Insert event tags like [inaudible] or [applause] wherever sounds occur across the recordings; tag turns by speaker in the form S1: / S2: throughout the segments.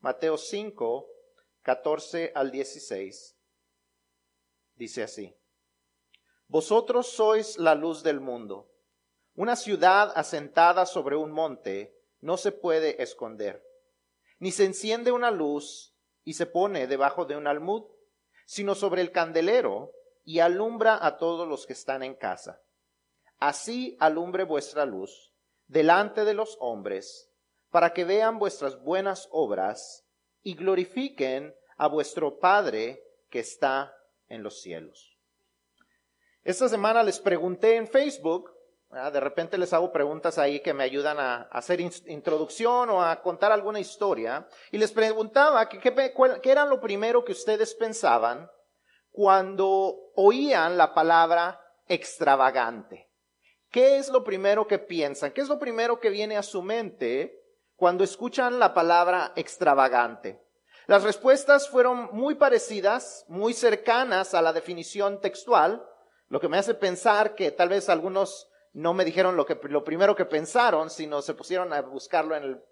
S1: Mateo 5, 14 al 16. Dice así. Vosotros sois la luz del mundo. Una ciudad asentada sobre un monte no se puede esconder, ni se enciende una luz y se pone debajo de un almud, sino sobre el candelero y alumbra a todos los que están en casa. Así alumbre vuestra luz delante de los hombres, para que vean vuestras buenas obras y glorifiquen a vuestro Padre que está en los cielos. Esta semana les pregunté en Facebook, de repente les hago preguntas ahí que me ayudan a, hacer introducción o a contar alguna historia, y les preguntaba qué era lo primero que ustedes pensaban cuando oían la palabra extravagante. ¿Qué es lo primero que piensan? ¿Qué es lo primero que viene a su mente cuando escuchan la palabra extravagante? Las respuestas fueron muy parecidas, muy cercanas a la definición textual, lo que me hace pensar que tal vez algunos no me dijeron lo, que, lo primero que pensaron, sino se pusieron a buscarlo en el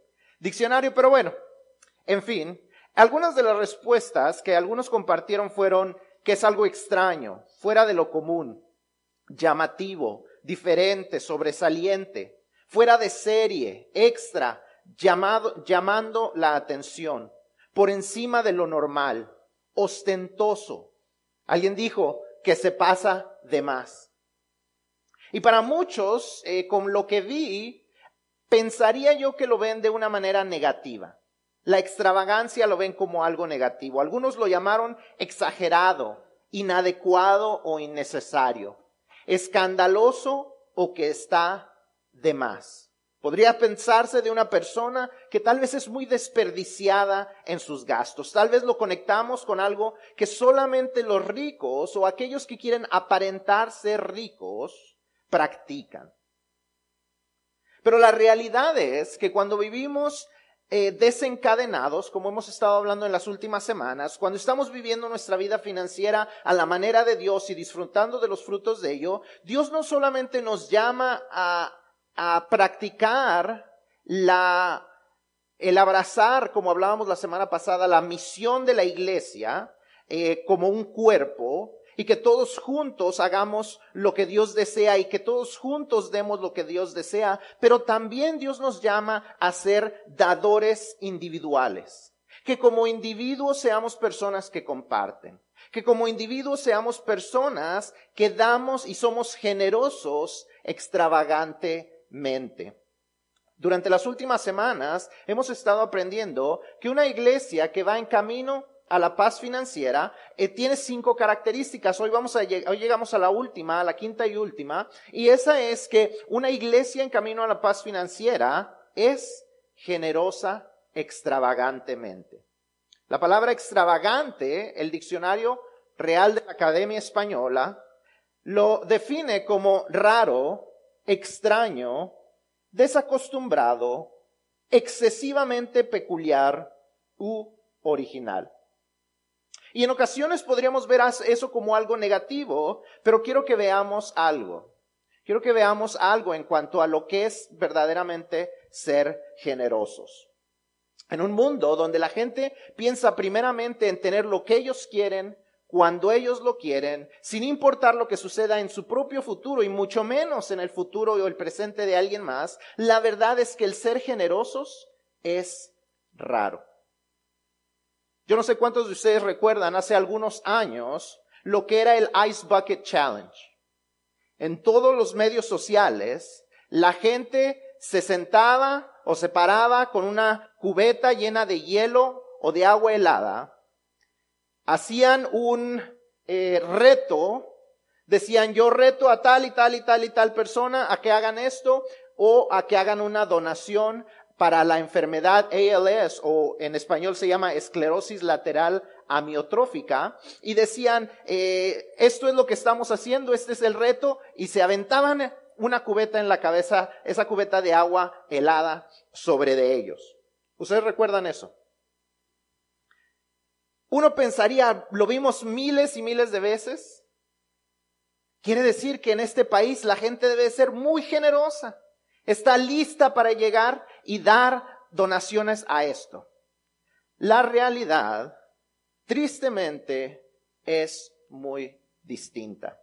S1: diccionario. Pero bueno, en fin, algunas de las respuestas que algunos compartieron fueron que es algo extraño, fuera de lo común, llamativo, diferente, sobresaliente, fuera de serie, extra, llamando la atención, por encima de lo normal, ostentoso. Alguien dijo, que se pasa de más. Y para muchos, eh, con lo que vi, pensaría yo que lo ven de una manera negativa. La extravagancia lo ven como algo negativo. Algunos lo llamaron exagerado, inadecuado o innecesario, escandaloso o que está de más. Podría pensarse de una persona que tal vez es muy desperdiciada en sus gastos. Tal vez lo conectamos con algo que solamente los ricos o aquellos que quieren aparentar ser ricos practican. Pero la realidad es que cuando vivimos eh, desencadenados, como hemos estado hablando en las últimas semanas, cuando estamos viviendo nuestra vida financiera a la manera de Dios y disfrutando de los frutos de ello, Dios no solamente nos llama a a practicar la, el abrazar, como hablábamos la semana pasada, la misión de la iglesia eh, como un cuerpo y que todos juntos hagamos lo que Dios desea y que todos juntos demos lo que Dios desea, pero también Dios nos llama a ser dadores individuales, que como individuos seamos personas que comparten, que como individuos seamos personas que damos y somos generosos extravagante mente. Durante las últimas semanas hemos estado aprendiendo que una iglesia que va en camino a la paz financiera eh, tiene cinco características. Hoy vamos a hoy llegamos a la última, a la quinta y última, y esa es que una iglesia en camino a la paz financiera es generosa extravagantemente. La palabra extravagante, el diccionario real de la Academia Española, lo define como raro, extraño, desacostumbrado, excesivamente peculiar u original. Y en ocasiones podríamos ver eso como algo negativo, pero quiero que veamos algo. Quiero que veamos algo en cuanto a lo que es verdaderamente ser generosos. En un mundo donde la gente piensa primeramente en tener lo que ellos quieren, cuando ellos lo quieren, sin importar lo que suceda en su propio futuro y mucho menos en el futuro o el presente de alguien más, la verdad es que el ser generosos es raro. Yo no sé cuántos de ustedes recuerdan hace algunos años lo que era el Ice Bucket Challenge. En todos los medios sociales, la gente se sentaba o se paraba con una cubeta llena de hielo o de agua helada hacían un eh, reto, decían yo reto a tal y tal y tal y tal persona a que hagan esto o a que hagan una donación para la enfermedad ALS o en español se llama esclerosis lateral amiotrófica y decían eh, esto es lo que estamos haciendo, este es el reto y se aventaban una cubeta en la cabeza, esa cubeta de agua helada sobre de ellos. ¿Ustedes recuerdan eso? Uno pensaría, lo vimos miles y miles de veces. Quiere decir que en este país la gente debe ser muy generosa. Está lista para llegar y dar donaciones a esto. la realidad, tristemente, es muy distinta.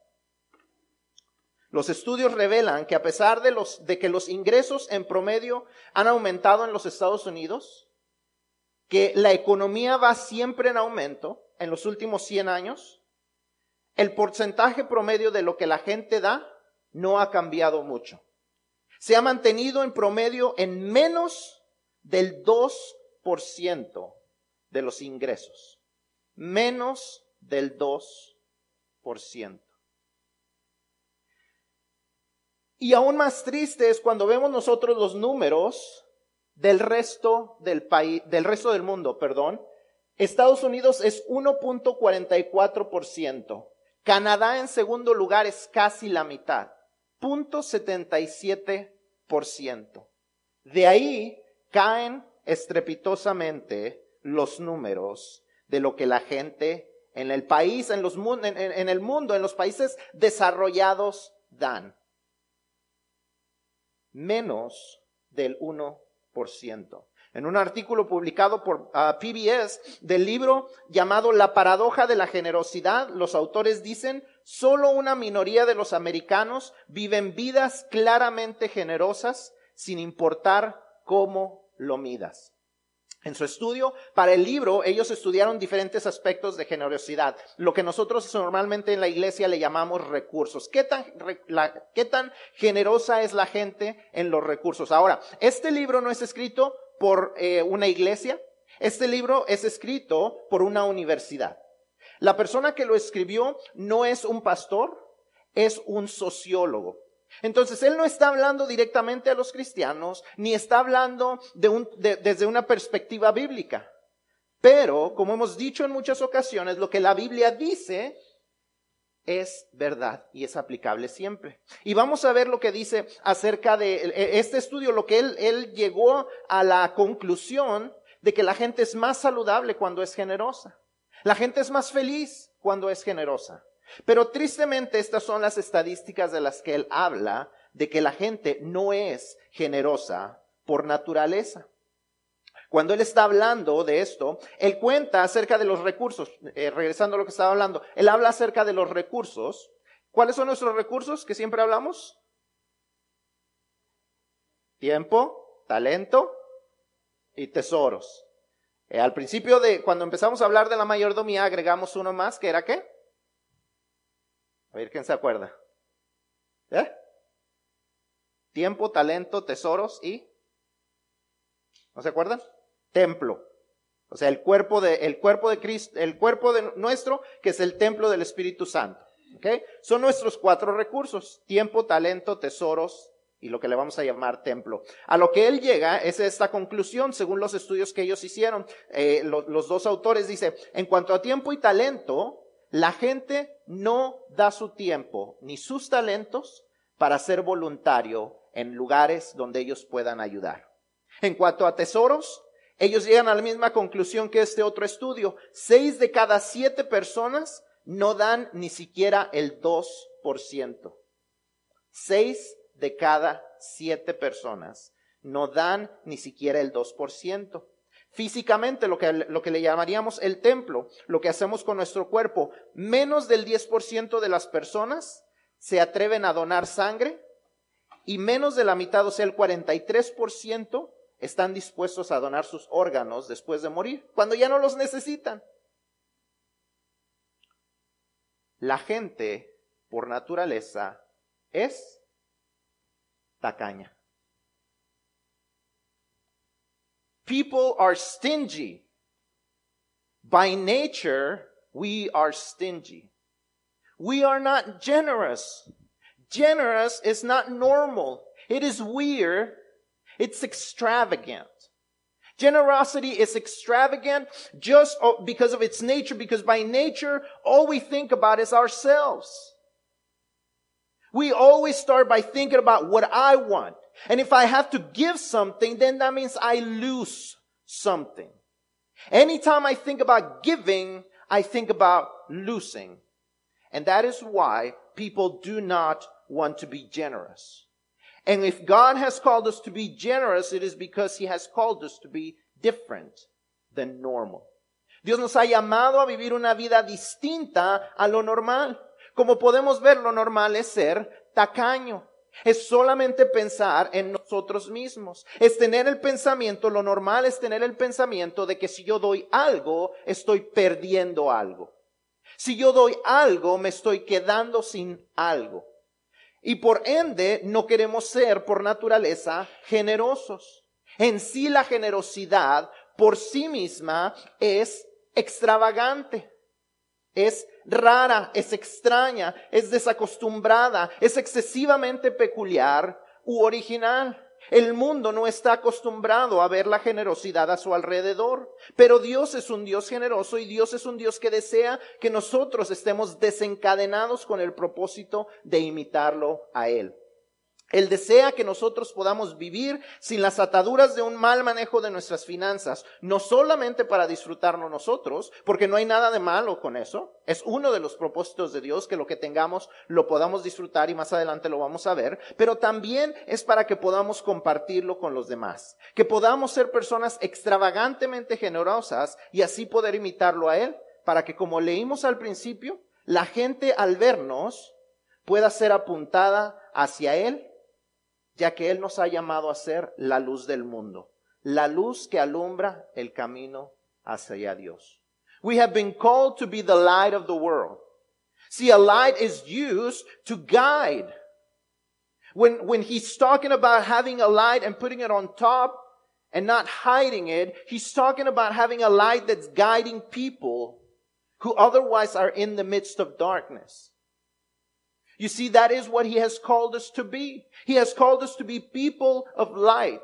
S1: Los estudios revelan que a pesar de, los, de que los ingresos en promedio han aumentado en los Estados Unidos, que la economía va siempre en aumento en los últimos 100 años, el porcentaje promedio de lo que la gente da no ha cambiado mucho. Se ha mantenido en promedio en menos del 2% de los ingresos. Menos del 2%. Y aún más triste es cuando vemos nosotros los números del resto del país, del resto del mundo, perdón. Estados Unidos es 1.44%. Canadá en segundo lugar es casi la mitad, 0.77%. De ahí caen estrepitosamente los números de lo que la gente en el país, en, los, en, en el mundo, en los países desarrollados dan menos del 1%. En un artículo publicado por ah, PBS del libro llamado La paradoja de la generosidad, los autores dicen, solo una minoría de los americanos viven vidas claramente generosas sin importar cómo lo midas. En su estudio para el libro, ellos estudiaron diferentes aspectos de generosidad, lo que nosotros normalmente en la iglesia le llamamos recursos. ¿Qué tan, generosa es la gente en los recursos? Ahora, este libro no es escrito por eh, una iglesia, este libro es escrito por una universidad. La persona que lo escribió no es un pastor, es un sociólogo. Entonces, él no está hablando directamente a los cristianos, ni está hablando desde una perspectiva bíblica. Pero, como hemos dicho en muchas ocasiones, lo que la Biblia dice es verdad y es aplicable siempre. Y vamos a ver lo que dice acerca de e, este estudio, lo que él, él llegó a la conclusión de que la gente es más saludable cuando es generosa. La gente es más feliz cuando es generosa. Pero tristemente estas son las estadísticas de las que él habla, de que la gente no es generosa por naturaleza. Cuando él está hablando de esto, él cuenta acerca de los recursos, eh, regresando a lo que estaba hablando, él habla acerca de los recursos. ¿Cuáles son nuestros recursos que siempre hablamos? Tiempo, talento y tesoros. Eh, al principio de, cuando empezamos a hablar de la mayordomía, agregamos uno más, que era qué? A ver quién se acuerda. ¿Eh? Tiempo, talento, tesoros y... ¿No se acuerdan? Templo. O sea, el cuerpo de, el cuerpo de Cristo, el cuerpo de nuestro, que es el templo del Espíritu Santo. ¿Okay? Son nuestros cuatro recursos. Tiempo, talento, tesoros y lo que le vamos a llamar templo. A lo que él llega es esta conclusión, según los estudios que ellos hicieron. Eh, los dos autores dicen, en cuanto a tiempo y talento, la gente no da su tiempo ni sus talentos para ser voluntario en lugares donde ellos puedan ayudar. En cuanto a tesoros, ellos llegan a la misma conclusión que este otro estudio. Seis de cada siete personas no dan ni siquiera el 2%. Seis de cada siete personas no dan ni siquiera el 2% físicamente, lo que, lo que le llamaríamos el templo, lo que hacemos con nuestro cuerpo. Menos del 10% de las personas se atreven a donar sangre y menos de la mitad, o sea, el 43%, están dispuestos a donar sus órganos después de morir, cuando ya no los necesitan. La gente, por naturaleza, es tacaña. People are stingy. By nature, we are stingy. We are not generous. Generous is not normal. It is weird. It's extravagant. Generosity is extravagant just oh, because of its nature, because by nature, all we think about is ourselves. We always start by thinking about what I want. And if I have to give something, then that means I lose something. Anytime I think about giving, I think about losing. And that is why people do not want to be generous. And if God has called us to be generous, it is because He has called us to be different than normal. Dios nos ha llamado a vivir una vida distinta a lo normal. Como podemos ver, lo normal es ser tacaño. Es solamente pensar en nosotros mismos. Es tener el pensamiento, lo normal es tener el pensamiento de que si yo doy algo, estoy perdiendo algo. Si yo doy algo, me estoy quedando sin algo. Y por ende, no queremos ser por naturaleza generosos. En sí la generosidad por sí misma es extravagante, es rara, es extraña, es desacostumbrada, es excesivamente peculiar u original. El mundo no está acostumbrado a ver la generosidad a su alrededor, pero Dios es un Dios generoso y Dios es un Dios que desea que nosotros estemos desencadenados con el propósito de imitarlo a Él. Él desea que nosotros podamos vivir sin las ataduras de un mal manejo de nuestras finanzas, no solamente para disfrutarnos nosotros, porque no hay nada de malo con eso. Es uno de los propósitos de Dios que lo que tengamos lo podamos disfrutar y más adelante lo vamos a ver, pero también es para que podamos compartirlo con los demás, que podamos ser personas extravagantemente generosas y así poder imitarlo a Él, para que como leímos al principio, la gente al vernos pueda ser apuntada hacia Él ya que Él nos ha llamado a ser la luz del mundo, la luz que alumbra el camino hacia Dios. We have been called to be the light of the world. See, a light is used to guide. When, when he's talking about having a light and putting it on top and not hiding it, he's talking about having a light that's guiding people who otherwise are in the midst of darkness. You see, that is what he has called us to be. He has called us to be people of light.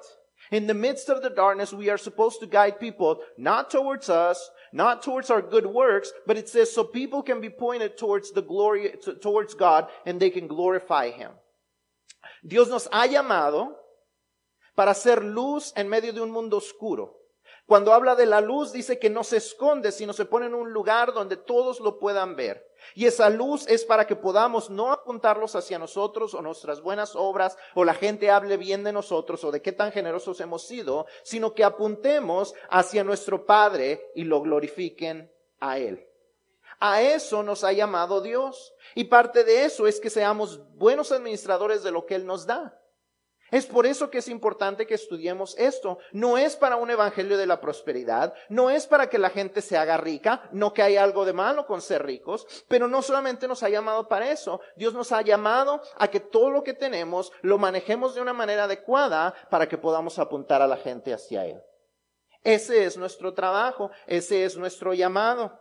S1: In the midst of the darkness, we are supposed to guide people not towards us, not towards our good works, but it says so people can be pointed towards the glory, towards God and they can glorify Him. Dios nos ha llamado para ser luz en medio de un mundo oscuro. Cuando habla de la luz, dice que no se esconde, sino se pone en un lugar donde todos lo puedan ver. Y esa luz es para que podamos no apuntarlos hacia nosotros o nuestras buenas obras o la gente hable bien de nosotros o de qué tan generosos hemos sido, sino que apuntemos hacia nuestro Padre y lo glorifiquen a Él. A eso nos ha llamado Dios. Y parte de eso es que seamos buenos administradores de lo que Él nos da. Es por eso que es importante que estudiemos esto. No es para un evangelio de la prosperidad, no es para que la gente se haga rica, no que hay algo de malo con ser ricos, pero no solamente nos ha llamado para eso, Dios nos ha llamado a que todo lo que tenemos lo manejemos de una manera adecuada para que podamos apuntar a la gente hacia Él. Ese es nuestro trabajo, ese es nuestro llamado.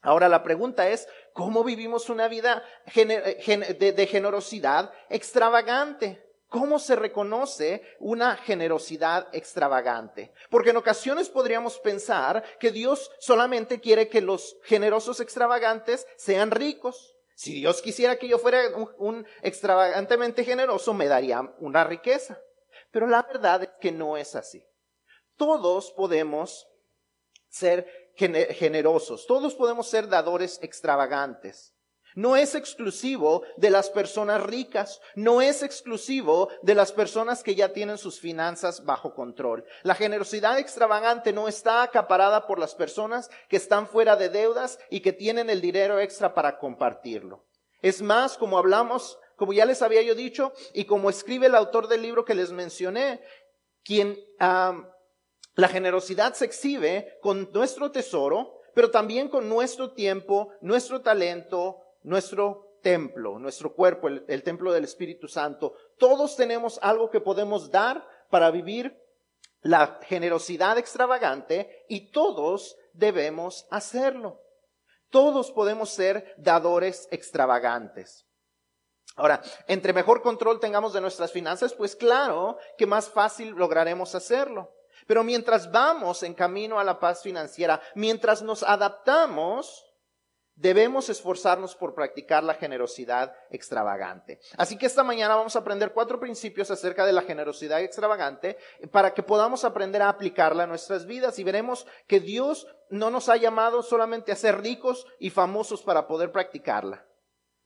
S1: Ahora la pregunta es, ¿cómo vivimos una vida de generosidad extravagante? ¿Cómo se reconoce una generosidad extravagante? Porque en ocasiones podríamos pensar que Dios solamente quiere que los generosos extravagantes sean ricos. Si Dios quisiera que yo fuera un, extravagantemente generoso, me daría una riqueza. Pero la verdad es que no es así. Todos podemos ser generosos, todos podemos ser dadores extravagantes. No es exclusivo de las personas ricas, no es exclusivo de las personas que ya tienen sus finanzas bajo control. La generosidad extravagante no está acaparada por las personas que están fuera de deudas y que tienen el dinero extra para compartirlo. Es más, como hablamos, como ya les había yo dicho, y como escribe el autor del libro que les mencioné, quien la generosidad se exhibe con nuestro tesoro, pero también con nuestro tiempo, nuestro talento, nuestro templo, nuestro cuerpo, el, templo del Espíritu Santo. Todos tenemos algo que podemos dar para vivir la generosidad extravagante y todos debemos hacerlo. Todos podemos ser dadores extravagantes. Ahora, entre mejor control tengamos de nuestras finanzas, pues claro que más fácil lograremos hacerlo. Pero mientras vamos en camino a la paz financiera, mientras nos adaptamos, Debemos esforzarnos por practicar la generosidad extravagante. Así que esta mañana vamos a aprender cuatro principios acerca de la generosidad extravagante para que podamos aprender a aplicarla a nuestras vidas y veremos que Dios no nos ha llamado solamente a ser ricos y famosos para poder practicarla,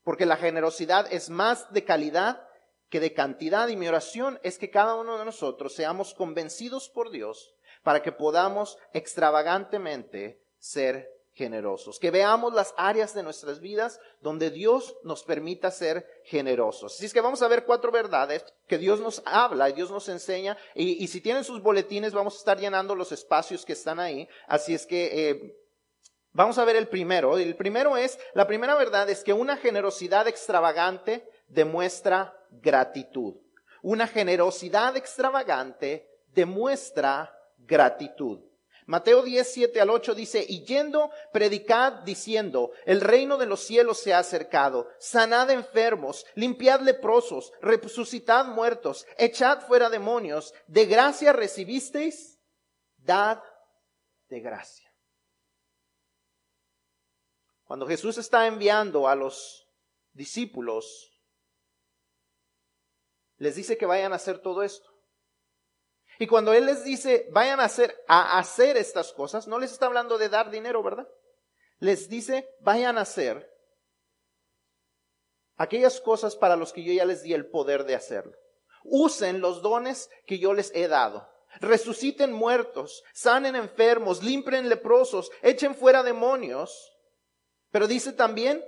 S1: porque la generosidad es más de calidad que de cantidad y mi oración es que cada uno de nosotros seamos convencidos por Dios para que podamos extravagantemente ser generosos, que veamos las áreas de nuestras vidas donde Dios nos permita ser generosos. Así es que vamos a ver cuatro verdades que Dios nos habla y Dios nos enseña. Y, si tienen sus boletines, vamos a estar llenando los espacios que están ahí. Así es que eh, vamos a ver el primero. El primero es, la primera verdad es que una generosidad extravagante demuestra gratitud. Una generosidad extravagante demuestra gratitud. Mateo 10, 7 al 8 dice, y yendo, predicad diciendo, el reino de los cielos se ha acercado, sanad enfermos, limpiad leprosos, resucitad muertos, echad fuera demonios, de gracia recibisteis, dad de gracia. Cuando Jesús está enviando a los discípulos, les dice que vayan a hacer todo esto. Y cuando Él les dice, vayan a hacer, a hacer estas cosas, no les está hablando de dar dinero, ¿verdad? Les dice, vayan a hacer aquellas cosas para los que yo ya les di el poder de hacerlo. Usen los dones que yo les he dado. Resuciten muertos, sanen enfermos, limpien leprosos, echen fuera demonios. Pero dice también,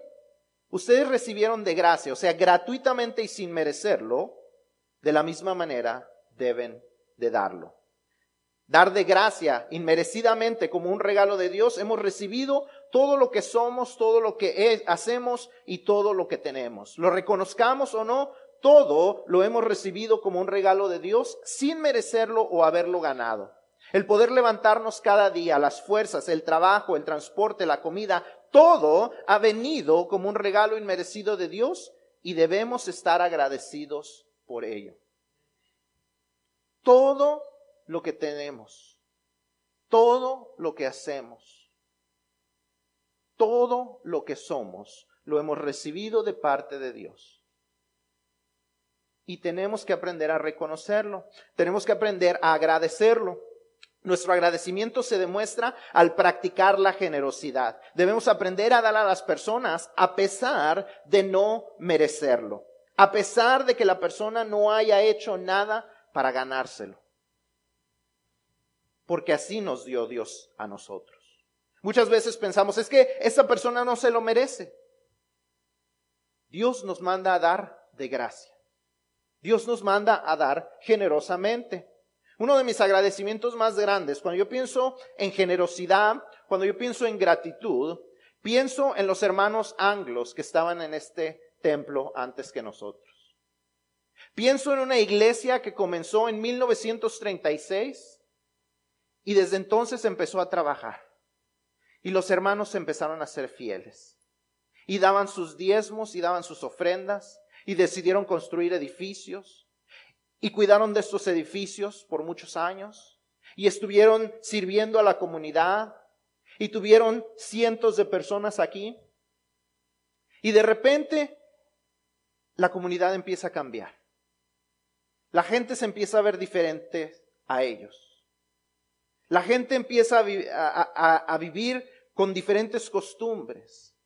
S1: ustedes recibieron de gracia, o sea, gratuitamente y sin merecerlo, de la misma manera deben de darlo. Dar de gracia inmerecidamente como un regalo de Dios, hemos recibido todo lo que somos, todo lo que hacemos y todo lo que tenemos. Lo reconozcamos o no, todo lo hemos recibido como un regalo de Dios sin merecerlo o haberlo ganado. El poder levantarnos cada día, las fuerzas, el trabajo, el transporte, la comida, todo ha venido como un regalo inmerecido de Dios y debemos estar agradecidos por ello. Todo lo que tenemos, todo lo que hacemos, todo lo que somos, lo hemos recibido de parte de Dios. Y tenemos que aprender a reconocerlo, tenemos que aprender a agradecerlo. Nuestro agradecimiento se demuestra al practicar la generosidad. Debemos aprender a dar a las personas a pesar de no merecerlo, a pesar de que la persona no haya hecho nada para ganárselo. Porque así nos dio Dios a nosotros. Muchas veces pensamos, es que esa persona no se lo merece. Dios nos manda a dar de gracia. Dios nos manda a dar generosamente. Uno de mis agradecimientos más grandes, cuando yo pienso en generosidad, cuando yo pienso en gratitud, pienso en los hermanos anglos que estaban en este templo antes que nosotros. Pienso en una iglesia que comenzó en 1936 y desde entonces empezó a trabajar. Y los hermanos empezaron a ser fieles. Y daban sus diezmos y daban sus ofrendas y decidieron construir edificios. Y cuidaron de estos edificios por muchos años. Y estuvieron sirviendo a la comunidad. Y tuvieron cientos de personas aquí. Y de repente la comunidad empieza a cambiar la gente se empieza a ver diferente a ellos. La gente empieza a, vivir con diferentes costumbres.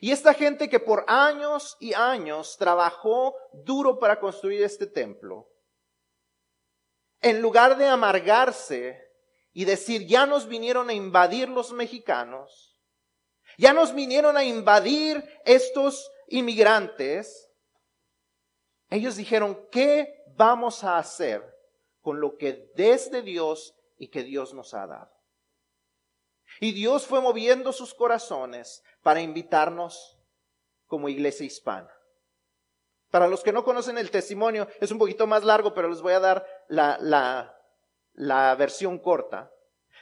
S1: Y esta gente que por años y años trabajó duro para construir este templo, en lugar de amargarse y decir, ya nos vinieron a invadir los mexicanos, ya nos vinieron a invadir estos inmigrantes, ellos dijeron, ¿qué vamos a hacer con lo que desde Dios y que Dios nos ha dado? Y Dios fue moviendo sus corazones para invitarnos como iglesia hispana. Para los que no conocen el testimonio, es un poquito más largo, pero les voy a dar la, la, versión corta.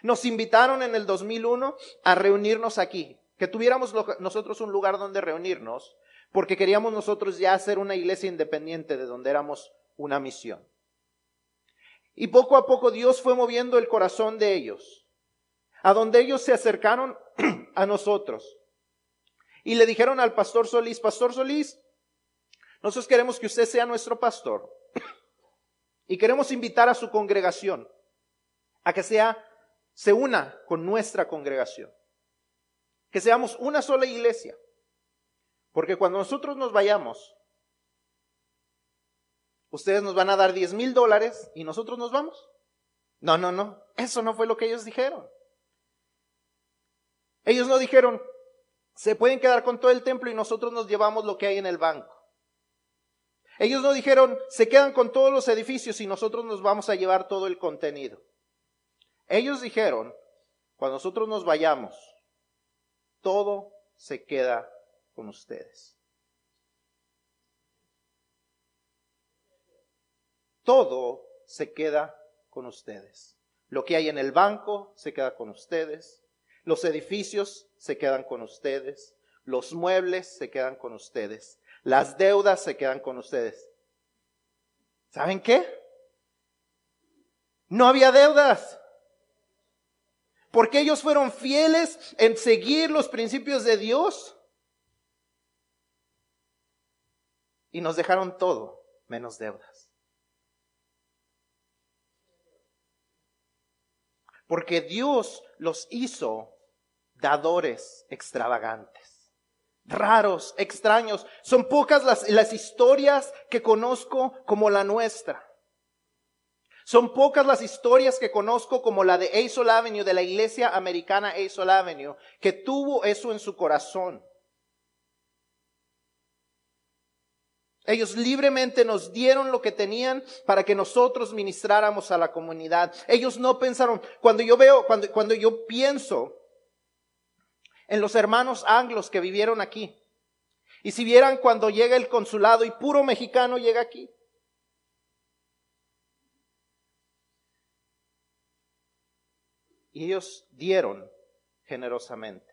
S1: Nos invitaron en el 2001 a reunirnos aquí, que tuviéramos nosotros un lugar donde reunirnos porque queríamos nosotros ya hacer una iglesia independiente de donde éramos una misión. Y poco a poco Dios fue moviendo el corazón de ellos, a donde ellos se acercaron [clears throat] a nosotros. Y le dijeron al pastor Solís, Pastor Solís, nosotros queremos que usted sea nuestro pastor. [clears throat] Y queremos invitar a su congregación a que sea, se una con nuestra congregación. Que seamos una sola iglesia. Porque cuando nosotros nos vayamos, ustedes nos van a dar 10 mil dólares y nosotros nos vamos. No, no, no. Eso no fue lo que ellos dijeron. Ellos no dijeron, se pueden quedar con todo el templo y nosotros nos llevamos lo que hay en el banco. Ellos no dijeron, se quedan con todos los edificios y nosotros nos vamos a llevar todo el contenido. Ellos dijeron, cuando nosotros nos vayamos, todo se queda con ustedes. Todo se queda con ustedes. Lo que hay en el banco se queda con ustedes. Los edificios se quedan con ustedes. Los muebles se quedan con ustedes. Las deudas se quedan con ustedes. ¿Saben qué? No había deudas. Porque ellos fueron fieles en seguir los principios de Dios. Y nos dejaron todo menos deudas. Porque Dios los hizo dadores extravagantes, raros, extraños. Son pocas las, las historias que conozco como la nuestra. Son pocas las historias que conozco como la de Aisol Avenue, de la iglesia americana Aisol Avenue, que tuvo eso en su corazón. Ellos libremente nos dieron lo que tenían para que nosotros ministráramos a la comunidad. Ellos no pensaron, cuando yo veo, cuando, cuando yo pienso en los hermanos anglos que vivieron aquí, y si vieran cuando llega el consulado y puro mexicano llega aquí, y ellos dieron generosamente.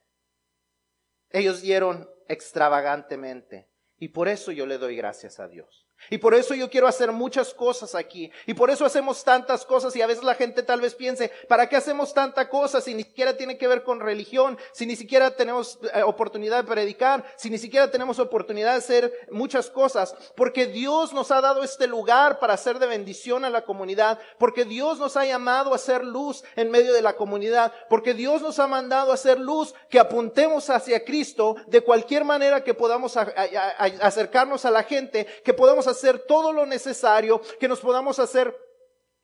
S1: Ellos dieron extravagantemente. Y por eso yo le doy gracias a Dios. Y por eso yo quiero hacer muchas cosas aquí. Y por eso hacemos tantas cosas. Y a veces la gente tal vez piense, ¿para qué hacemos tanta cosa si ni siquiera tiene que ver con religión? Si ni siquiera tenemos eh, oportunidad de predicar. Si ni siquiera tenemos oportunidad de hacer muchas cosas. Porque Dios nos ha dado este lugar para hacer de bendición a la comunidad. Porque Dios nos ha llamado a hacer luz en medio de la comunidad. Porque Dios nos ha mandado a hacer luz que apuntemos hacia Cristo de cualquier manera que podamos acercarnos a la gente. Que podamos hacer todo lo necesario, que nos podamos hacer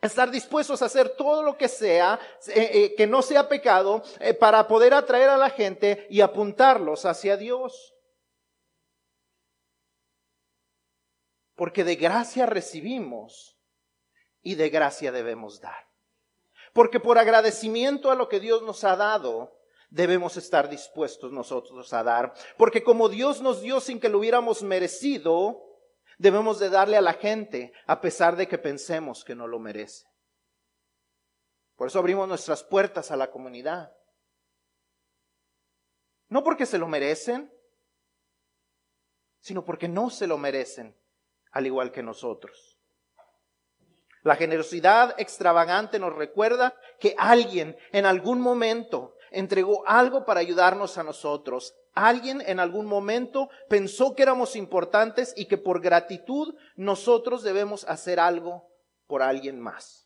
S1: estar dispuestos a hacer todo lo que sea, eh, eh, que no sea pecado, eh, para poder atraer a la gente y apuntarlos hacia Dios. Porque de gracia recibimos y de gracia debemos dar. Porque por agradecimiento a lo que Dios nos ha dado, debemos estar dispuestos nosotros a dar. Porque como Dios nos dio sin que lo hubiéramos merecido, Debemos de darle a la gente a pesar de que pensemos que no lo merece. Por eso abrimos nuestras puertas a la comunidad. No porque se lo merecen, sino porque no se lo merecen, al igual que nosotros. La generosidad extravagante nos recuerda que alguien en algún momento entregó algo para ayudarnos a nosotros, Alguien en algún momento pensó que éramos importantes y que por gratitud nosotros debemos hacer algo por alguien más.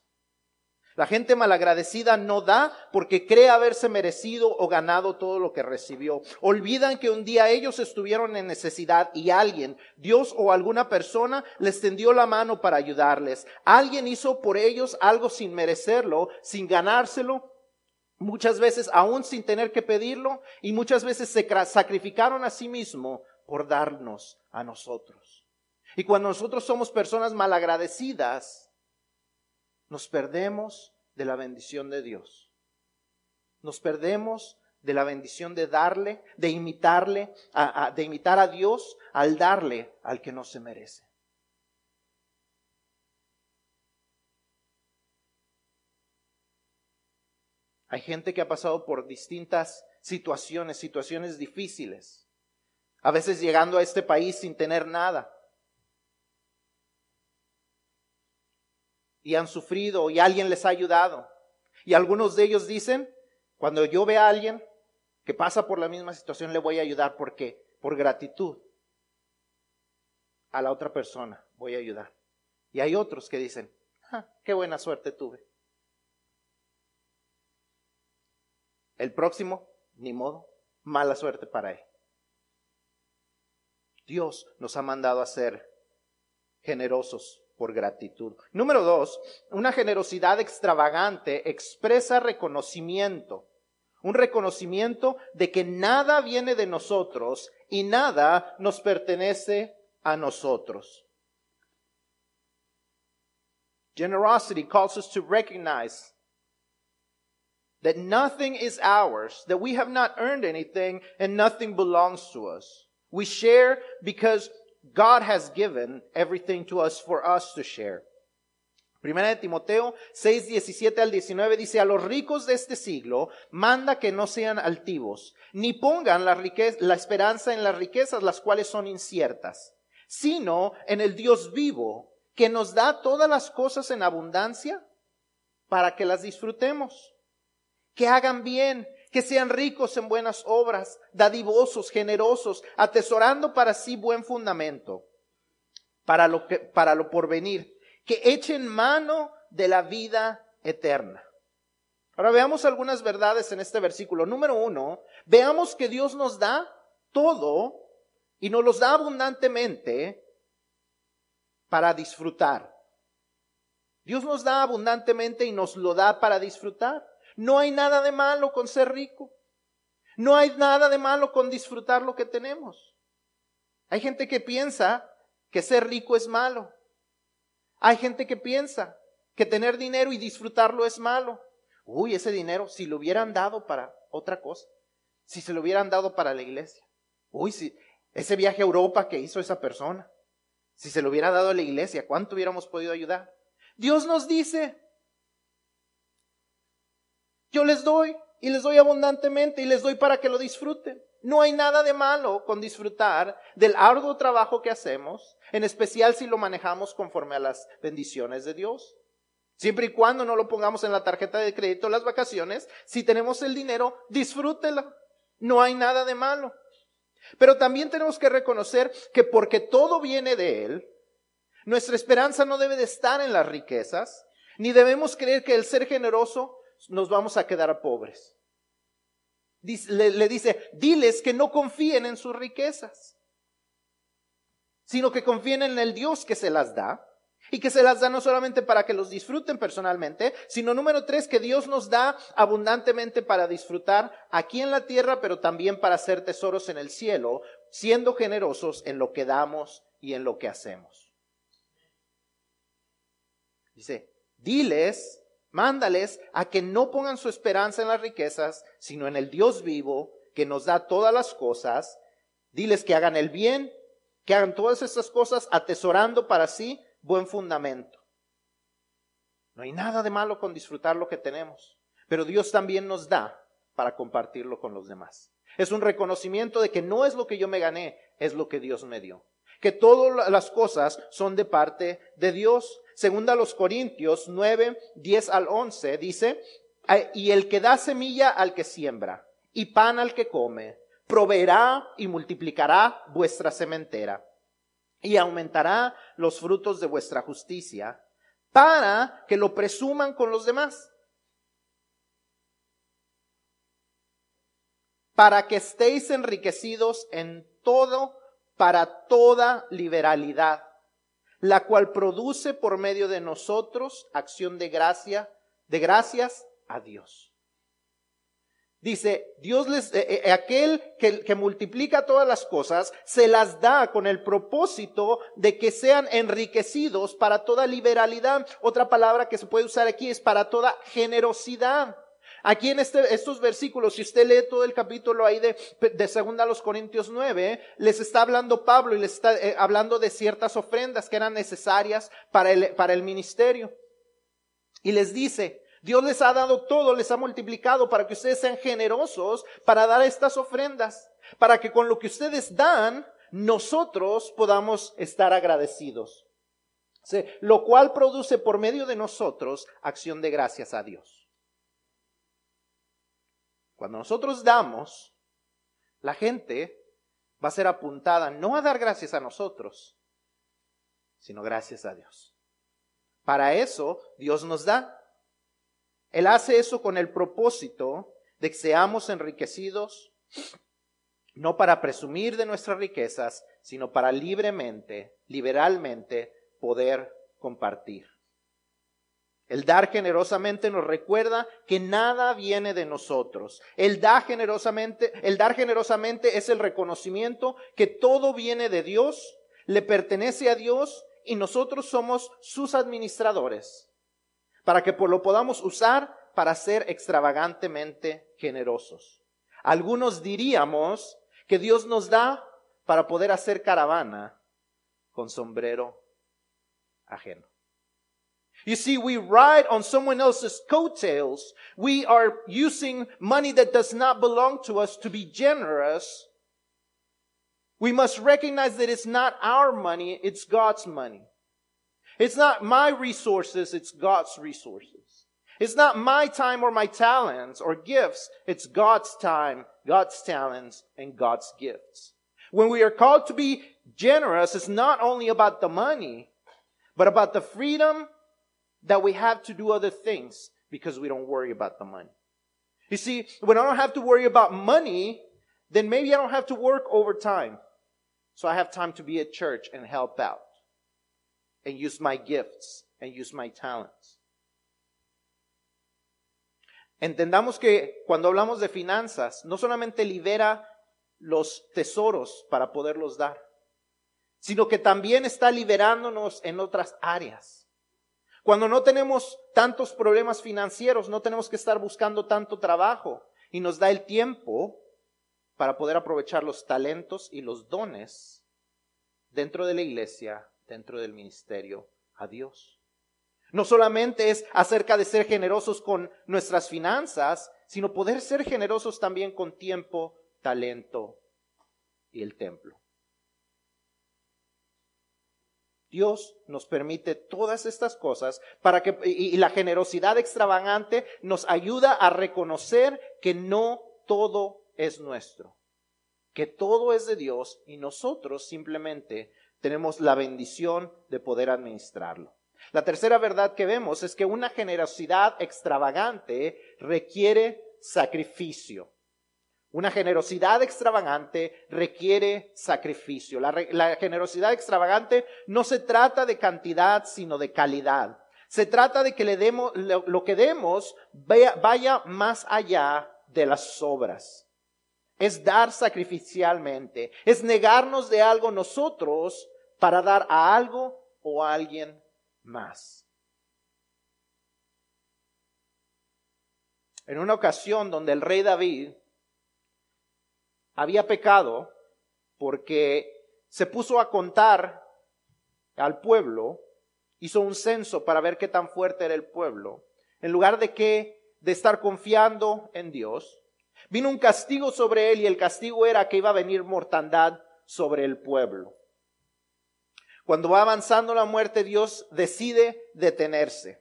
S1: La gente malagradecida no da porque cree haberse merecido o ganado todo lo que recibió. Olvidan que un día ellos estuvieron en necesidad y alguien, Dios o alguna persona, les tendió la mano para ayudarles. Alguien hizo por ellos algo sin merecerlo, sin ganárselo, muchas veces aún sin tener que pedirlo, y muchas veces se sacrificaron a sí mismo por darnos a nosotros. Y cuando nosotros somos personas malagradecidas, nos perdemos de la bendición de Dios. Nos perdemos de la bendición de darle, de imitarle, de imitar a Dios al darle al que no se merece. Hay gente que ha pasado por distintas situaciones, situaciones difíciles. A veces llegando a este país sin tener nada. Y han sufrido y alguien les ha ayudado. Y algunos de ellos dicen, cuando yo vea a alguien que pasa por la misma situación, le voy a ayudar porque por gratitud a la otra persona voy a ayudar. Y hay otros que dicen, ah, qué buena suerte tuve. El próximo, ni modo, mala suerte para él. Dios nos ha mandado a ser generosos por gratitud. Número dos, una generosidad extravagante expresa reconocimiento. Un reconocimiento de que nada viene de nosotros y nada nos pertenece a nosotros. Generosity calls us to recognize that nothing is ours, that we have not earned anything and nothing belongs to us. We share because God has given everything to us for us to share. Primera de Timoteo 6, 17 al 19 dice, a los ricos de este siglo manda que no sean altivos, ni pongan la, la esperanza en las riquezas, las cuales son inciertas, sino en el Dios vivo, que nos da todas las cosas en abundancia para que las disfrutemos, que hagan bien, que sean ricos en buenas obras, dadivosos, generosos, atesorando para sí buen fundamento, para lo, que, para lo porvenir, que echen mano de la vida eterna. Ahora veamos algunas verdades en este versículo. Número uno, veamos que Dios nos da todo y nos los da abundantemente para disfrutar. Dios nos da abundantemente y nos lo da para disfrutar. No hay nada de malo con ser rico. No hay nada de malo con disfrutar lo que tenemos. Hay gente que piensa que ser rico es malo. Hay gente que piensa que tener dinero y disfrutarlo es malo. Uy, ese dinero, si lo hubieran dado para otra cosa, si se lo hubieran dado para la iglesia. Uy, si ese viaje a Europa que hizo esa persona, si se lo hubiera dado a la iglesia, ¿cuánto hubiéramos podido ayudar? Dios nos dice, yo les doy y les doy abundantemente y les doy para que lo disfruten. No hay nada de malo con disfrutar del arduo trabajo que hacemos, en especial si lo manejamos conforme a las bendiciones de Dios. Siempre y cuando no lo pongamos en la tarjeta de crédito las vacaciones, si tenemos el dinero, disfrútela. No hay nada de malo. Pero también tenemos que reconocer que porque todo viene de Él, nuestra esperanza no debe de estar en las riquezas, ni debemos creer que el ser generoso nos vamos a quedar pobres. Le, dice, diles que no confíen en sus riquezas, sino que confíen en el Dios que se las da y que se las da no solamente para que los disfruten personalmente, sino número tres, que Dios nos da abundantemente para disfrutar aquí en la tierra, pero también para hacer tesoros en el cielo, siendo generosos en lo que damos y en lo que hacemos. Dice, diles Mándales a que no pongan su esperanza en las riquezas, sino en el Dios vivo, que nos da todas las cosas. Diles que hagan el bien, que hagan todas estas cosas atesorando para sí buen fundamento. No hay nada de malo con disfrutar lo que tenemos, pero Dios también nos da para compartirlo con los demás. Es un reconocimiento de que no es lo que yo me gané, es lo que Dios me dio. Que todas las cosas son de parte de Dios. Segunda a los Corintios 9, 10 al 11 dice, y el que da semilla al que siembra y pan al que come, proveerá y multiplicará vuestra sementera y aumentará los frutos de vuestra justicia para que lo presuman con los demás. Para que estéis enriquecidos en todo, para toda liberalidad la cual produce por medio de nosotros acción de gracia, de gracias a Dios. Dice, Dios les, eh, eh, aquel que, que multiplica todas las cosas, se las da con el propósito de que sean enriquecidos para toda liberalidad. Otra palabra que se puede usar aquí es para toda generosidad. Aquí en este, estos versículos, si usted lee todo el capítulo ahí de, de segunda a los Corintios 9, les está hablando Pablo y les está eh, hablando de ciertas ofrendas que eran necesarias para el, para el ministerio. Y les dice, Dios les ha dado todo, les ha multiplicado para que ustedes sean generosos para dar estas ofrendas, para que con lo que ustedes dan, nosotros podamos estar agradecidos. Lo cual produce por medio de nosotros acción de gracias a Dios. Cuando nosotros damos, la gente va a ser apuntada no a dar gracias a nosotros, sino gracias a Dios. Para eso Dios nos da. Él hace eso con el propósito de que seamos enriquecidos, no para presumir de nuestras riquezas, sino para libremente, liberalmente poder compartir. El dar generosamente nos recuerda que nada viene de nosotros. El dar generosamente, el dar generosamente es el reconocimiento que todo viene de Dios, le pertenece a Dios y nosotros somos sus administradores para que lo podamos usar para ser extravagantemente generosos. Algunos diríamos que Dios nos da para poder hacer caravana con sombrero ajeno. You see, we ride on someone else's coattails. We are using money that does not belong to us to be generous. We must recognize that it's not our money, it's God's money. It's not my resources, it's God's resources. It's not my time or my talents or gifts, it's God's time, God's talents, and God's gifts. When we are called to be generous, it's not only about the money, but about the freedom that we have to do other things because we don't worry about the money. You see, when I don't have to worry about money, then maybe I don't have to work overtime. So I have time to be at church and help out and use my gifts and use my talents. Entendamos que cuando hablamos de finanzas, no solamente libera los tesoros para poderlos dar, sino que también está liberándonos en otras áreas. Cuando no tenemos tantos problemas financieros, no tenemos que estar buscando tanto trabajo y nos da el tiempo para poder aprovechar los talentos y los dones dentro de la iglesia, dentro del ministerio a Dios. No solamente es acerca de ser generosos con nuestras finanzas, sino poder ser generosos también con tiempo, talento y el templo. Dios nos permite todas estas cosas para que, y, la generosidad extravagante nos ayuda a reconocer que no todo es nuestro, que todo es de Dios y nosotros simplemente tenemos la bendición de poder administrarlo. La tercera verdad que vemos es que una generosidad extravagante requiere sacrificio. Una generosidad extravagante requiere sacrificio. La, generosidad extravagante no se trata de cantidad, sino de calidad. Se trata de que le demos, lo, que demos vaya, vaya más allá de las obras. Es dar sacrificialmente. Es negarnos de algo nosotros para dar a algo o a alguien más. En una ocasión donde el rey David había pecado porque se puso a contar al pueblo, hizo un censo para ver qué tan fuerte era el pueblo, en lugar de que de estar confiando en Dios, vino un castigo sobre él y el castigo era que iba a venir mortandad sobre el pueblo. Cuando va avanzando la muerte, Dios decide detenerse.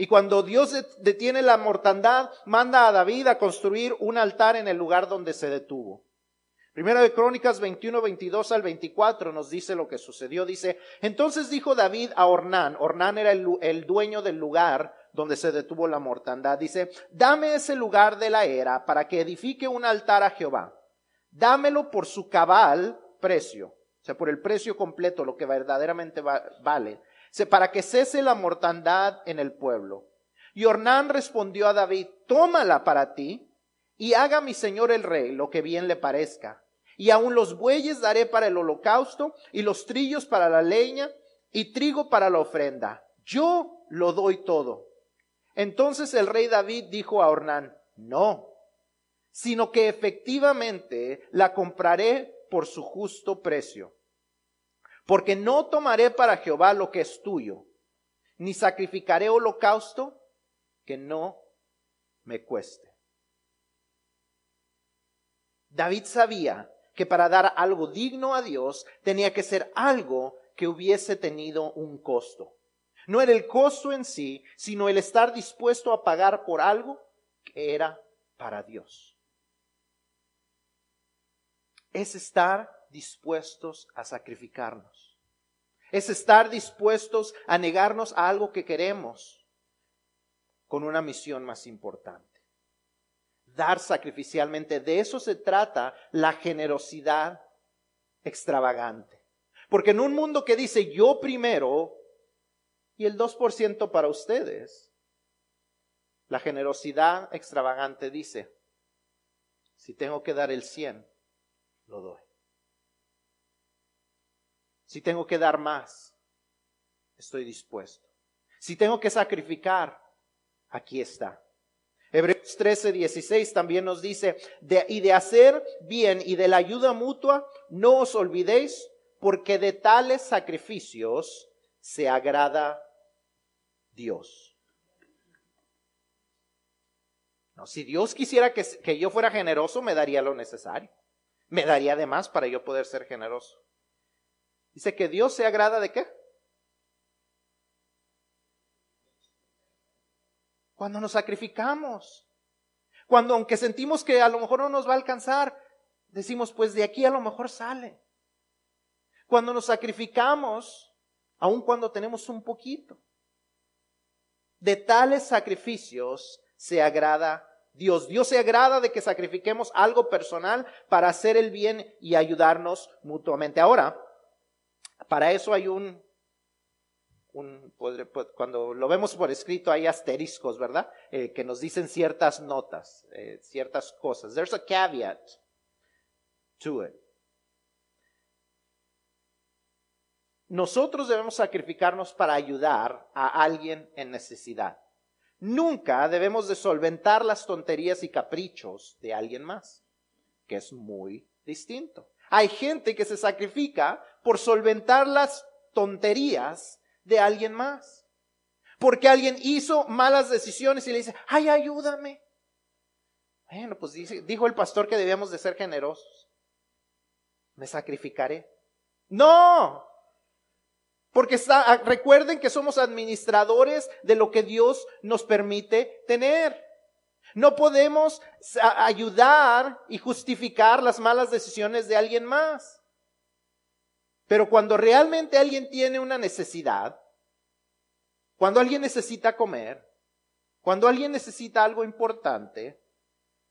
S1: Y cuando Dios detiene la mortandad, manda a David a construir un altar en el lugar donde se detuvo. Primero de Crónicas 21, 22 al 24 nos dice lo que sucedió. Dice, entonces dijo David a Ornán, Ornán era el, dueño del lugar donde se detuvo la mortandad. Dice, dame ese lugar de la era para que edifique un altar a Jehová. Dámelo por su cabal precio, o sea, por el precio completo, lo que verdaderamente vale para que cese la mortandad en el pueblo. Y Ornán respondió a David, tómala para ti y haga mi señor el rey lo que bien le parezca. Y aun los bueyes daré para el holocausto y los trillos para la leña y trigo para la ofrenda. Yo lo doy todo. Entonces el rey David dijo a Ornán, no, sino que efectivamente la compraré por su justo precio porque no tomaré para Jehová lo que es tuyo, ni sacrificaré holocausto que no me cueste. David sabía que para dar algo digno a Dios tenía que ser algo que hubiese tenido un costo. No era el costo en sí, sino el estar dispuesto a pagar por algo que era para Dios. Es estar dispuestos a sacrificarnos. Es estar dispuestos a negarnos a algo que queremos con una misión más importante. Dar sacrificialmente. De eso se trata la generosidad extravagante. Porque en un mundo que dice yo primero y el 2% para ustedes, la generosidad extravagante dice, si tengo que dar el 100, lo doy. Si tengo que dar más, estoy dispuesto. Si tengo que sacrificar, aquí está. Hebreos 13, 16 también nos dice, y de hacer bien y de la ayuda mutua, no os olvidéis, porque de tales sacrificios se agrada Dios. No, si Dios quisiera que, que yo fuera generoso, me daría lo necesario. Me daría de más para yo poder ser generoso. Dice que Dios se agrada de qué? Cuando nos sacrificamos. Cuando aunque sentimos que a lo mejor no nos va a alcanzar, decimos, pues de aquí a lo mejor sale. Cuando nos sacrificamos, aun cuando tenemos un poquito. De tales sacrificios se agrada Dios. Dios se agrada de que sacrifiquemos algo personal para hacer el bien y ayudarnos mutuamente. Ahora, para eso hay un, cuando lo vemos por escrito hay asteriscos, ¿verdad? Eh, que nos dicen ciertas notas, eh, ciertas cosas. There's a caveat to it. Nosotros debemos sacrificarnos para ayudar a alguien en necesidad. Nunca debemos de solventar las tonterías y caprichos de alguien más, que es muy distinto. Hay gente que se sacrifica por solventar las tonterías de alguien más. Porque alguien hizo malas decisiones y le dice, ay, ayúdame. Bueno, pues dijo el pastor que debíamos de ser generosos. Me sacrificaré. No, porque está, recuerden que somos administradores de lo que Dios nos permite tener. No podemos ayudar y justificar las malas decisiones de alguien más. Pero cuando realmente alguien tiene una necesidad, cuando alguien necesita comer, cuando alguien necesita algo importante,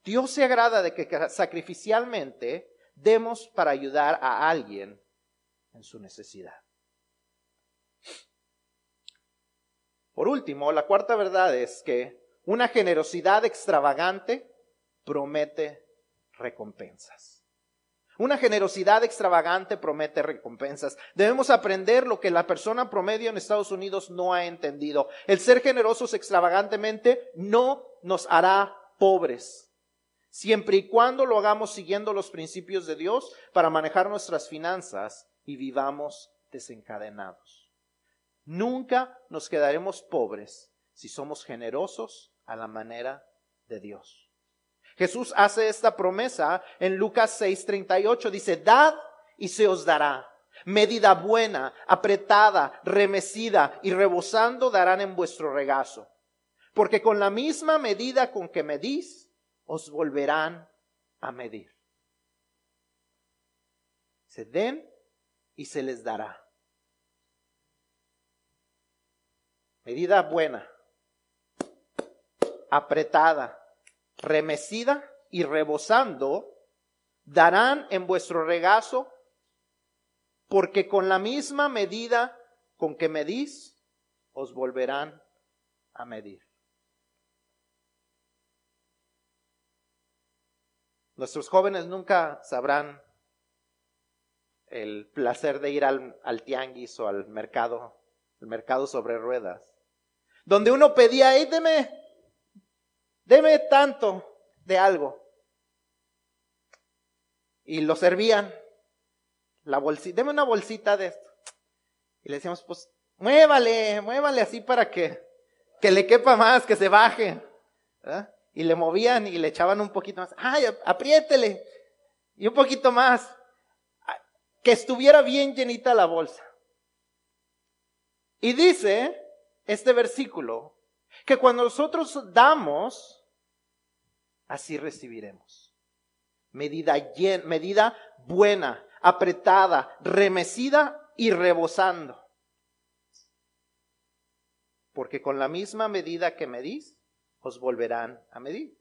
S1: Dios se agrada de que sacrificialmente demos para ayudar a alguien en su necesidad. Por último, la cuarta verdad es que una generosidad extravagante promete recompensas. Una generosidad extravagante promete recompensas. Debemos aprender lo que la persona promedio en Estados Unidos no ha entendido. El ser generosos extravagantemente no nos hará pobres, siempre y cuando lo hagamos siguiendo los principios de Dios para manejar nuestras finanzas y vivamos desencadenados. Nunca nos quedaremos pobres si somos generosos a la manera de Dios. Jesús hace esta promesa en Lucas 6:38. Dice, dad y se os dará. Medida buena, apretada, remecida y rebosando darán en vuestro regazo. Porque con la misma medida con que medís, os volverán a medir. Se den y se les dará. Medida buena, apretada, remecida y rebosando, darán en vuestro regazo, porque con la misma medida con que medís, os volverán a medir. Nuestros jóvenes nunca sabrán el placer de ir al, tianguis o al mercado, el mercado sobre ruedas, donde uno pedía, hey, deme tanto de algo. Y lo servían, la bolsita, deme una bolsita de esto. Y le decíamos, pues, muévale, muévale así para que, que le quepa más, que se baje. Y le movían y le echaban un poquito más. Ay, apriétele. Y un poquito más. Que estuviera bien llenita la bolsa. Y dice este versículo que cuando nosotros damos, así recibiremos. Medida, medida buena, apretada, remecida y rebosando. Porque con la misma medida que medís, os volverán a medir.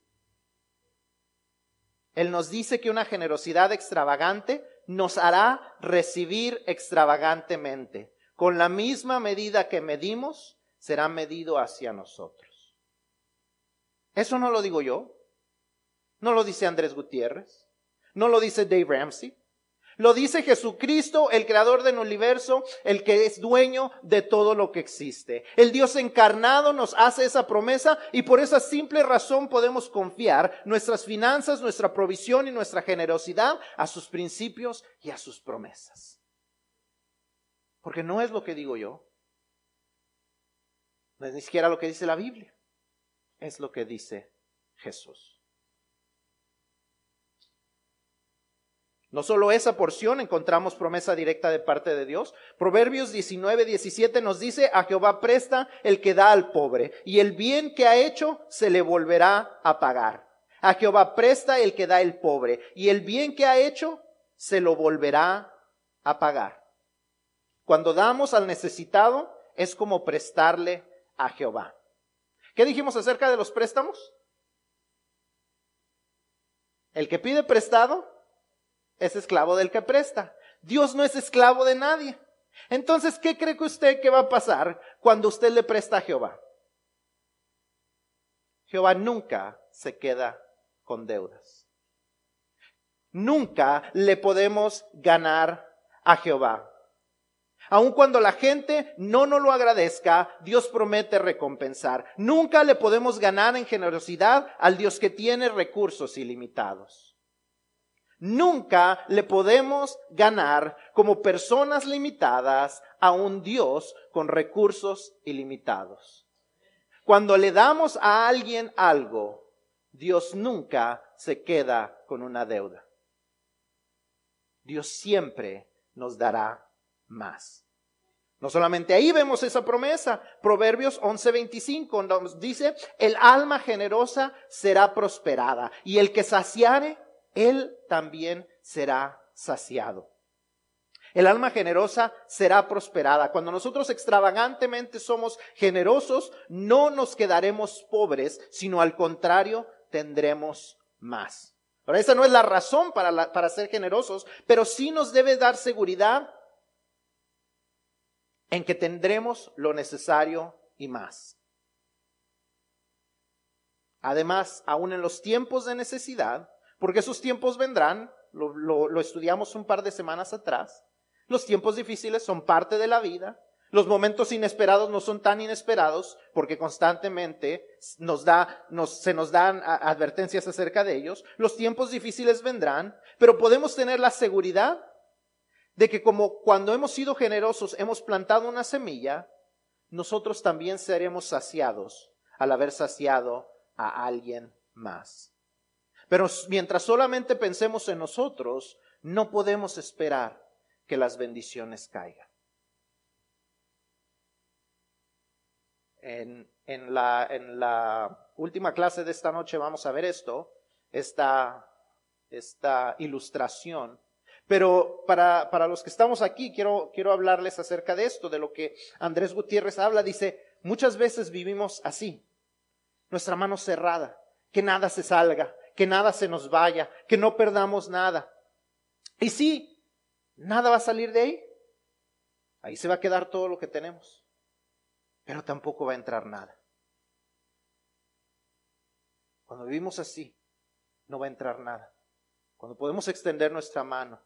S1: Él nos dice que una generosidad extravagante nos hará recibir extravagantemente. Con la misma medida que medimos, será medido hacia nosotros. Eso no lo digo yo. No lo dice Andrés Gutiérrez. No lo dice Dave Ramsey. Lo dice Jesucristo, el creador del universo, el que es dueño de todo lo que existe. El Dios encarnado nos hace esa promesa y por esa simple razón podemos confiar nuestras finanzas, nuestra provisión y nuestra generosidad a sus principios y a sus promesas. Porque no es lo que digo yo. No es ni siquiera lo que dice la Biblia. Es lo que dice Jesús. No solo esa porción encontramos promesa directa de parte de Dios. Proverbios 19, 17 nos dice, a Jehová presta el que da al pobre, y el bien que ha hecho se le volverá a pagar. A Jehová presta el que da el pobre, y el bien que ha hecho se lo volverá a pagar. Cuando damos al necesitado es como prestarle a Jehová. ¿Qué dijimos acerca de los préstamos? El que pide prestado es esclavo del que presta. Dios no es esclavo de nadie. Entonces, ¿qué cree que usted que va a pasar cuando usted le presta a Jehová? Jehová nunca se queda con deudas. Nunca le podemos ganar a Jehová. Aun cuando la gente no nos lo agradezca, Dios promete recompensar. Nunca le podemos ganar en generosidad al Dios que tiene recursos ilimitados. Nunca le podemos ganar como personas limitadas a un Dios con recursos ilimitados. Cuando le damos a alguien algo, Dios nunca se queda con una deuda. Dios siempre nos dará más. No solamente ahí vemos esa promesa. Proverbios 11:25 nos dice, el alma generosa será prosperada y el que saciare él también será saciado. El alma generosa será prosperada. Cuando nosotros extravagantemente somos generosos, no nos quedaremos pobres, sino al contrario, tendremos más. Ahora, esa no es la razón para, para ser generosos, pero sí nos debe dar seguridad en que tendremos lo necesario y más. Además, aún en los tiempos de necesidad, porque esos tiempos vendrán, lo, estudiamos un par de semanas atrás. Los tiempos difíciles son parte de la vida. Los momentos inesperados no son tan inesperados porque constantemente nos da, se nos dan advertencias acerca de ellos. Los tiempos difíciles vendrán, pero podemos tener la seguridad de que como cuando hemos sido generosos hemos plantado una semilla, nosotros también seremos saciados al haber saciado a alguien más. Pero mientras solamente pensemos en nosotros, no podemos esperar que las bendiciones caigan. En, la, en la, última clase de esta noche vamos a ver esto, esta, esta ilustración. Pero para, para los que estamos aquí, quiero, quiero hablarles acerca de esto, de lo que Andrés Gutiérrez habla. Dice, muchas veces vivimos así, nuestra mano cerrada, que nada se salga, que nada se nos vaya, que no perdamos nada. Y sí, nada va a salir de ahí. Ahí se va a quedar todo lo que tenemos. Pero tampoco va a entrar nada. Cuando vivimos así, no va a entrar nada. Cuando podemos extender nuestra mano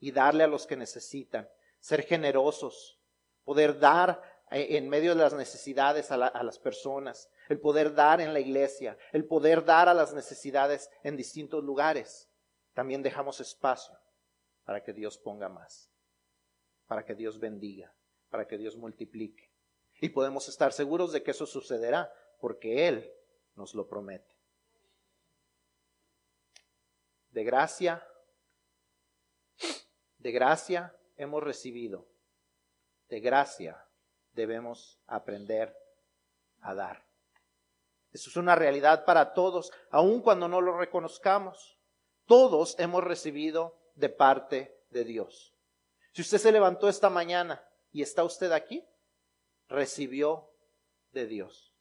S1: y darle a los que necesitan, ser generosos, poder dar eh, en medio de las necesidades a, las personas, el poder dar en la iglesia, el poder dar a las necesidades en distintos lugares. También dejamos espacio para que Dios ponga más, para que Dios bendiga, para que Dios multiplique. Y podemos estar seguros de que eso sucederá porque Él nos lo promete. De gracia, de gracia hemos recibido, de gracia debemos aprender a dar. Eso es una realidad para todos, aun cuando no lo reconozcamos. Todos hemos recibido de parte de Dios. Si usted se levantó esta mañana y está usted aquí, recibió de Dios.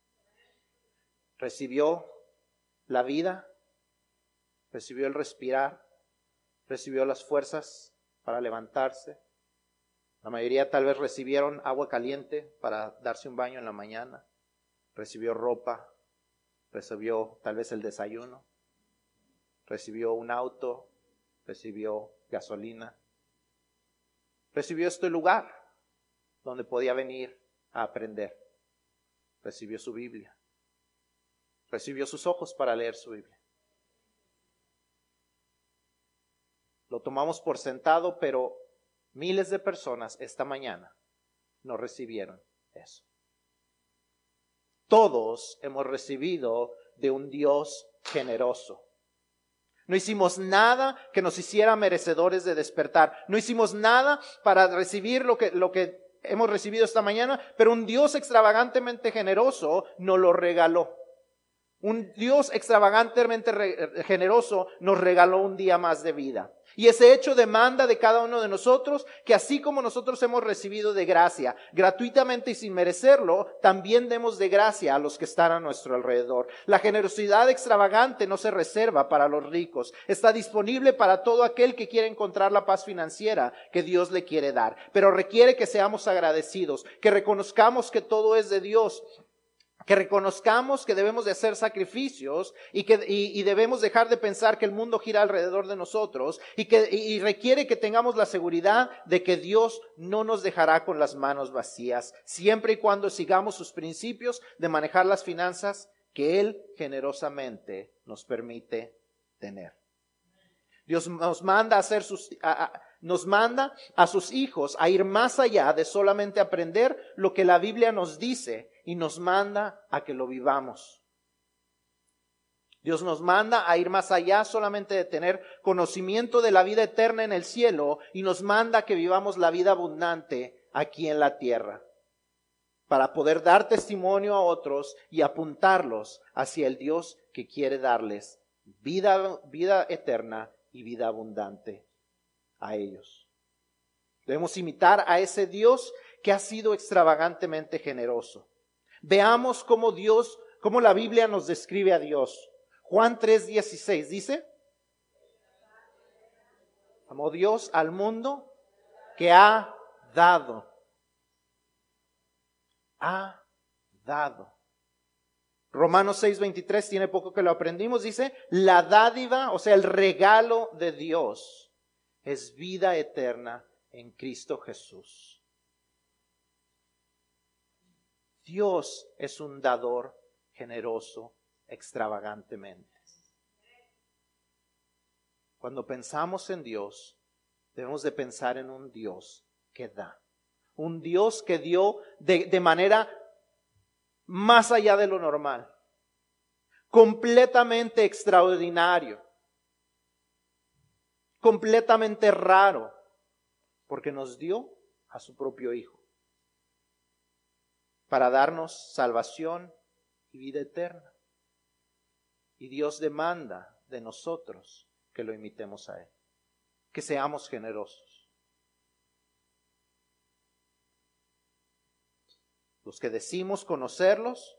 S1: Recibió la vida, recibió el respirar, recibió las fuerzas para levantarse. La mayoría tal vez recibieron agua caliente para darse un baño en la mañana. Recibió ropa, recibió tal vez el desayuno, recibió un auto, recibió gasolina, recibió este lugar donde podía venir a aprender, recibió su Biblia, recibió sus ojos para leer su Biblia. Lo tomamos por sentado, pero miles de personas esta mañana no recibieron eso. Todos hemos recibido de un Dios generoso. No hicimos nada que nos hiciera merecedores de despertar. No hicimos nada para recibir lo que, lo que hemos recibido esta mañana, pero un Dios extravagantemente generoso nos lo regaló. Un Dios extravagantemente generoso nos regaló un día más de vida. Y ese hecho demanda de cada uno de nosotros que así como nosotros hemos recibido de gracia, gratuitamente y sin merecerlo, también demos de gracia a los que están a nuestro alrededor. La generosidad extravagante no se reserva para los ricos, está disponible para todo aquel que quiere encontrar la paz financiera que Dios le quiere dar, pero requiere que seamos agradecidos, que reconozcamos que todo es de Dios que reconozcamos que debemos de hacer sacrificios y que y, debemos dejar de pensar que el mundo gira alrededor de nosotros y que y requiere que tengamos la seguridad de que Dios no nos dejará con las manos vacías siempre y cuando sigamos sus principios de manejar las finanzas que él generosamente nos permite tener. Dios nos manda a hacer sus nos manda a sus hijos a ir más allá de solamente aprender lo que la Biblia nos dice y nos manda a que lo vivamos. Dios nos manda a ir más allá solamente de tener conocimiento de la vida eterna en el cielo y nos manda que vivamos la vida abundante aquí en la tierra para poder dar testimonio a otros y apuntarlos hacia el Dios que quiere darles vida, vida eterna y vida abundante a ellos. Debemos imitar a ese Dios que ha sido extravagantemente generoso. Veamos cómo Dios, cómo la Biblia nos describe a Dios. Juan 3:16 dice, amó Dios al mundo que ha dado. Ha dado. Romanos 6:23 tiene poco que lo aprendimos, dice, la dádiva, o sea, el regalo de Dios es vida eterna en Cristo Jesús. Dios es un dador generoso extravagantemente. Cuando pensamos en Dios, debemos de pensar en un Dios que da. Un Dios que dio de, de manera más allá de lo normal. Completamente extraordinario. Completamente raro. Porque nos dio a su propio Hijo para darnos salvación y vida eterna. Y Dios demanda de nosotros que lo imitemos a Él, que seamos generosos. Los que decimos conocerlos,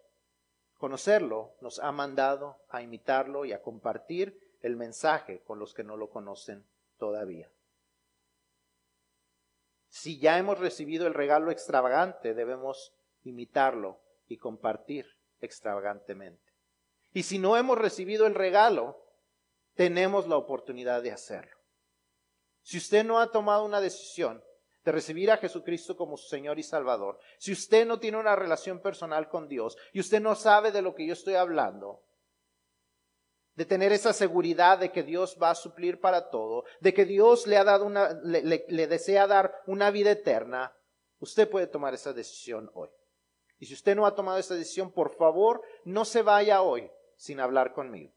S1: conocerlo, nos ha mandado a imitarlo y a compartir el mensaje con los que no lo conocen todavía. Si ya hemos recibido el regalo extravagante, debemos imitarlo y compartir extravagantemente. Y si no hemos recibido el regalo, tenemos la oportunidad de hacerlo. Si usted no ha tomado una decisión de recibir a Jesucristo como su Señor y Salvador, si usted no tiene una relación personal con Dios y usted no sabe de lo que yo estoy hablando, de tener esa seguridad de que Dios va a suplir para todo, de que Dios le ha dado una, le desea dar una vida eterna, usted puede tomar esa decisión hoy. Y si usted no ha tomado esta decisión, por favor, no se vaya hoy sin hablar conmigo.